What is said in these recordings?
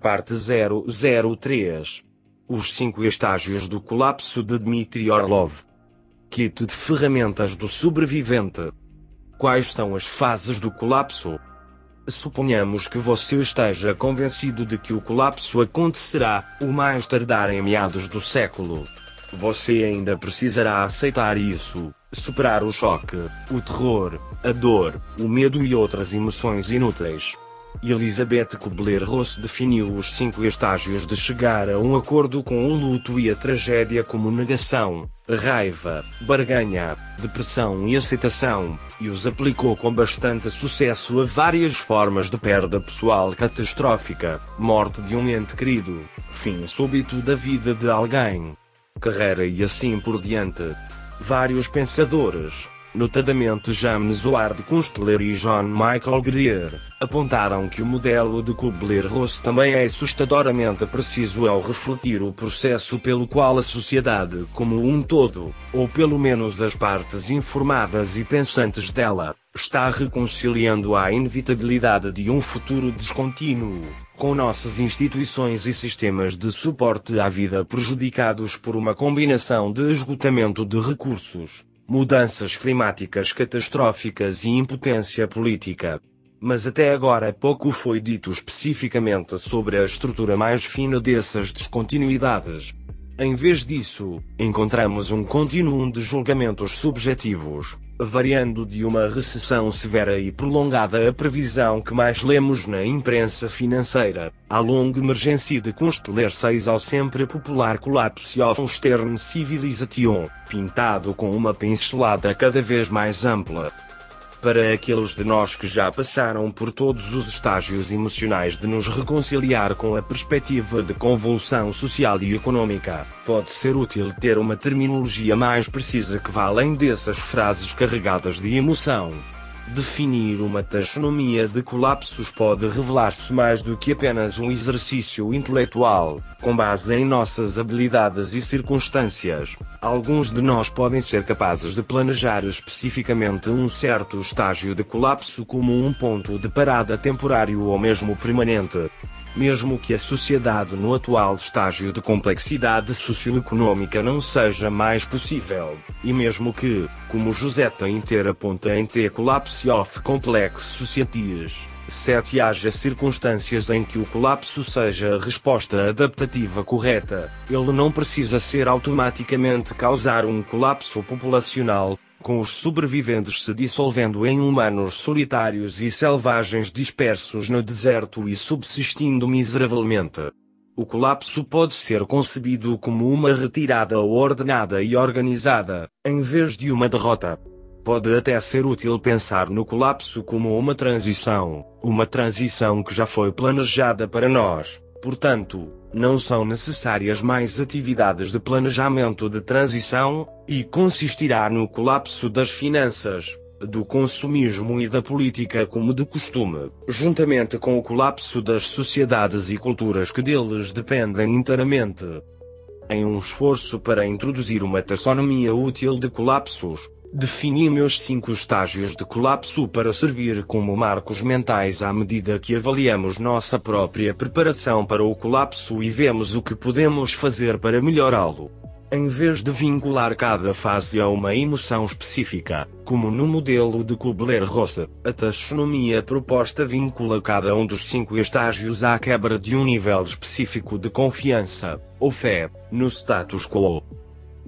Parte 003 Os cinco estágios do colapso de Dmitry Orlov. Kit de ferramentas do sobrevivente. Quais são as fases do colapso? Suponhamos que você esteja convencido de que o colapso acontecerá, o mais tardar em meados do século. Você ainda precisará aceitar isso, superar o choque, o terror, a dor, o medo e outras emoções inúteis. Elizabeth Kubler-Ross definiu os cinco estágios de chegar a um acordo com o luto e a tragédia como negação, raiva, barganha, depressão e aceitação, e os aplicou com bastante sucesso a várias formas de perda pessoal catastrófica, morte de um ente querido, fim súbito da vida de alguém, carreira e assim por diante. Vários pensadores, notadamente James Ward Kunstler e John Michael Greer, apontaram que o modelo de Kubler-Ross também é assustadoramente preciso ao refletir o processo pelo qual a sociedade como um todo, ou pelo menos as partes informadas e pensantes dela, está reconciliando a inevitabilidade de um futuro descontínuo, com nossas instituições e sistemas de suporte à vida prejudicados por uma combinação de esgotamento de recursos, mudanças climáticas catastróficas e impotência política. Mas até agora pouco foi dito especificamente sobre a estrutura mais fina dessas descontinuidades. Em vez disso, encontramos um contínuo de julgamentos subjetivos, variando de uma recessão severa e prolongada a previsão que mais lemos na imprensa financeira, à longa emergência de Consteller 6 ao sempre popular Collapse of Western Civilization, pintado com uma pincelada cada vez mais ampla. Para aqueles de nós que já passaram por todos os estágios emocionais de nos reconciliar com a perspectiva de convulsão social e econômica, pode ser útil ter uma terminologia mais precisa que vá além dessas frases carregadas de emoção. Definir uma taxonomia de colapsos pode revelar-se mais do que apenas um exercício intelectual, com base em nossas habilidades e circunstâncias. Alguns de nós podem ser capazes de planejar especificamente um certo estágio de colapso como um ponto de parada temporário ou mesmo permanente mesmo que a sociedade no atual estágio de complexidade socioeconômica não seja mais possível, e mesmo que, como José Tainter aponta em The Collapse of Complex Societies, 7 haja circunstâncias em que o colapso seja a resposta adaptativa correta, ele não precisa ser automaticamente causar um colapso populacional, com os sobreviventes se dissolvendo em humanos solitários e selvagens dispersos no deserto e subsistindo miseravelmente. O colapso pode ser concebido como uma retirada ordenada e organizada, em vez de uma derrota. Pode até ser útil pensar no colapso como uma transição, uma transição que já foi planejada para nós, portanto, não são necessárias mais atividades de planejamento de transição, e consistirá no colapso das finanças, do consumismo e da política como de costume, juntamente com o colapso das sociedades e culturas que deles dependem inteiramente. Em um esforço para introduzir uma taxonomia útil de colapsos, Defini meus cinco estágios de colapso para servir como marcos mentais à medida que avaliamos nossa própria preparação para o colapso e vemos o que podemos fazer para melhorá-lo. Em vez de vincular cada fase a uma emoção específica, como no modelo de Kubler-Ross, a taxonomia proposta vincula cada um dos cinco estágios à quebra de um nível específico de confiança, ou fé, no status quo.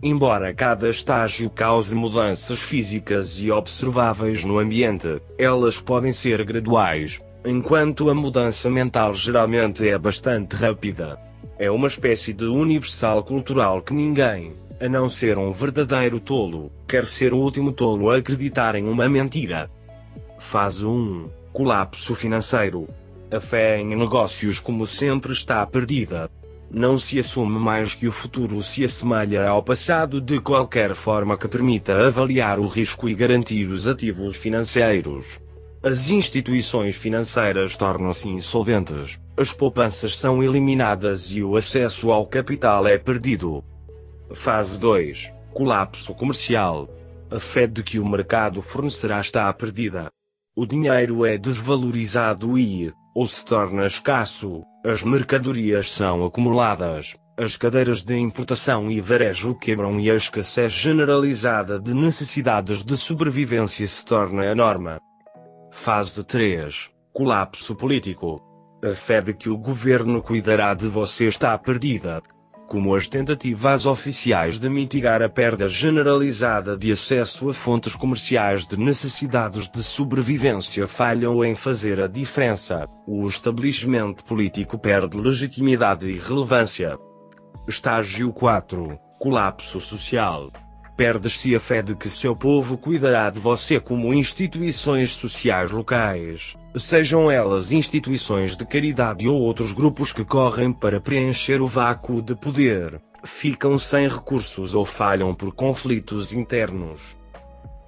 Embora cada estágio cause mudanças físicas e observáveis no ambiente, elas podem ser graduais, enquanto a mudança mental geralmente é bastante rápida. É uma espécie de universal cultural que ninguém, a não ser um verdadeiro tolo, quer ser o último tolo a acreditar em uma mentira. Fase 1 Colapso financeiro. A fé em negócios, como sempre, está perdida não se assume mais que o futuro se assemelha ao passado de qualquer forma que permita avaliar o risco e garantir os ativos financeiros. As instituições financeiras tornam-se insolventes, as poupanças são eliminadas e o acesso ao capital é perdido. Fase 2 Colapso comercial. A fé de que o mercado fornecerá está perdida. O dinheiro é desvalorizado e, ou se torna escasso, as mercadorias são acumuladas, as cadeiras de importação e varejo quebram e a escassez generalizada de necessidades de sobrevivência se torna a norma. Fase 3 Colapso político. A fé de que o governo cuidará de você está perdida. Como as tentativas oficiais de mitigar a perda generalizada de acesso a fontes comerciais de necessidades de sobrevivência falham em fazer a diferença, o estabelecimento político perde legitimidade e relevância. Estágio 4 Colapso social. Perde-se a fé de que seu povo cuidará de você como instituições sociais locais, sejam elas instituições de caridade ou outros grupos que correm para preencher o vácuo de poder, ficam sem recursos ou falham por conflitos internos.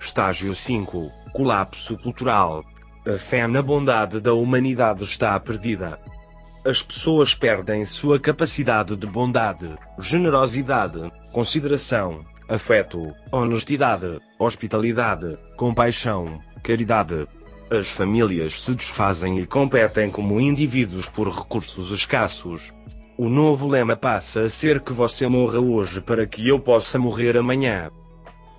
Estágio 5 Colapso cultural. A fé na bondade da humanidade está perdida. As pessoas perdem sua capacidade de bondade, generosidade, consideração, afeto, honestidade, hospitalidade, compaixão, caridade. As famílias se desfazem e competem como indivíduos por recursos escassos. O novo lema passa a ser que você morra hoje para que eu possa morrer amanhã.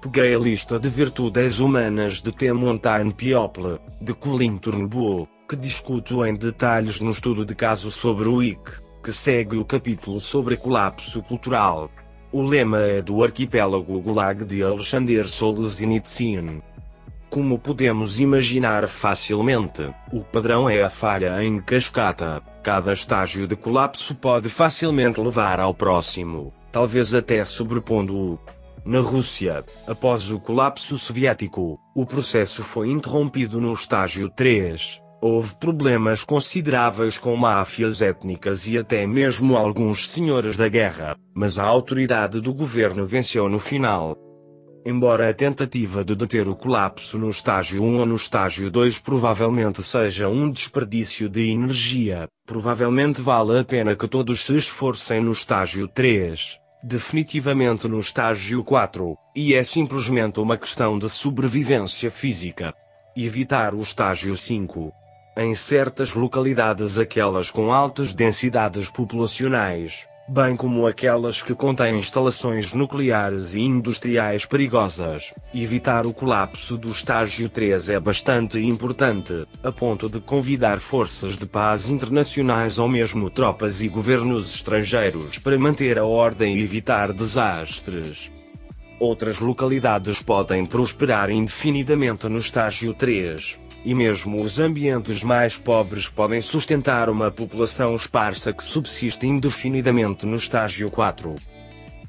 Peguei a lista de virtudes humanas de T. Montaigne Piople, de Colin Turnbull, que discuto em detalhes no estudo de caso sobre o IC, que segue o capítulo sobre colapso cultural. O lema é do arquipélago Gulag de Alexander Solzhenitsyn. Como podemos imaginar facilmente, o padrão é a falha em cascata. Cada estágio de colapso pode facilmente levar ao próximo, talvez até sobrepondo-o. Na Rússia, após o colapso soviético, o processo foi interrompido no estágio 3. Houve problemas consideráveis com máfias étnicas e até mesmo alguns senhores da guerra, mas a autoridade do governo venceu no final. Embora a tentativa de deter o colapso no estágio 1 ou no estágio 2 provavelmente seja um desperdício de energia, provavelmente vale a pena que todos se esforcem no estágio 3, definitivamente no estágio 4, e é simplesmente uma questão de sobrevivência física. Evitar o estágio 5 em certas localidades aquelas com altas densidades populacionais, bem como aquelas que contêm instalações nucleares e industriais perigosas. Evitar o colapso do estágio 3 é bastante importante, a ponto de convidar forças de paz internacionais ou mesmo tropas e governos estrangeiros para manter a ordem e evitar desastres. Outras localidades podem prosperar indefinidamente no estágio 3, e mesmo os ambientes mais pobres podem sustentar uma população esparsa que subsiste indefinidamente no estágio 4.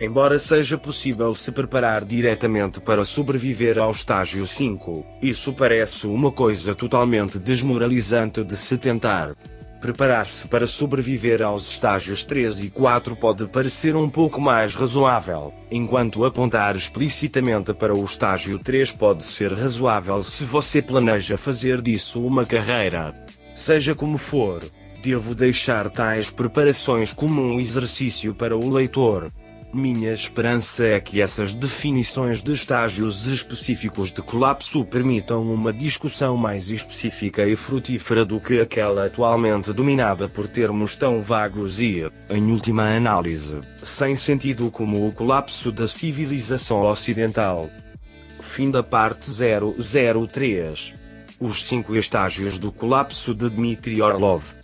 Embora seja possível se preparar diretamente para sobreviver ao estágio 5, isso parece uma coisa totalmente desmoralizante de se tentar. Preparar-se para sobreviver aos estágios 3 e 4 pode parecer um pouco mais razoável, enquanto apontar explicitamente para o estágio 3 pode ser razoável se você planeja fazer disso uma carreira. Seja como for, devo deixar tais preparações como um exercício para o leitor. Minha esperança é que essas definições de estágios específicos de colapso permitam uma discussão mais específica e frutífera do que aquela atualmente dominada por termos tão vagos e, em última análise, sem sentido como o colapso da civilização ocidental. Fim da parte 003 Os cinco estágios do colapso de Dmitry Orlov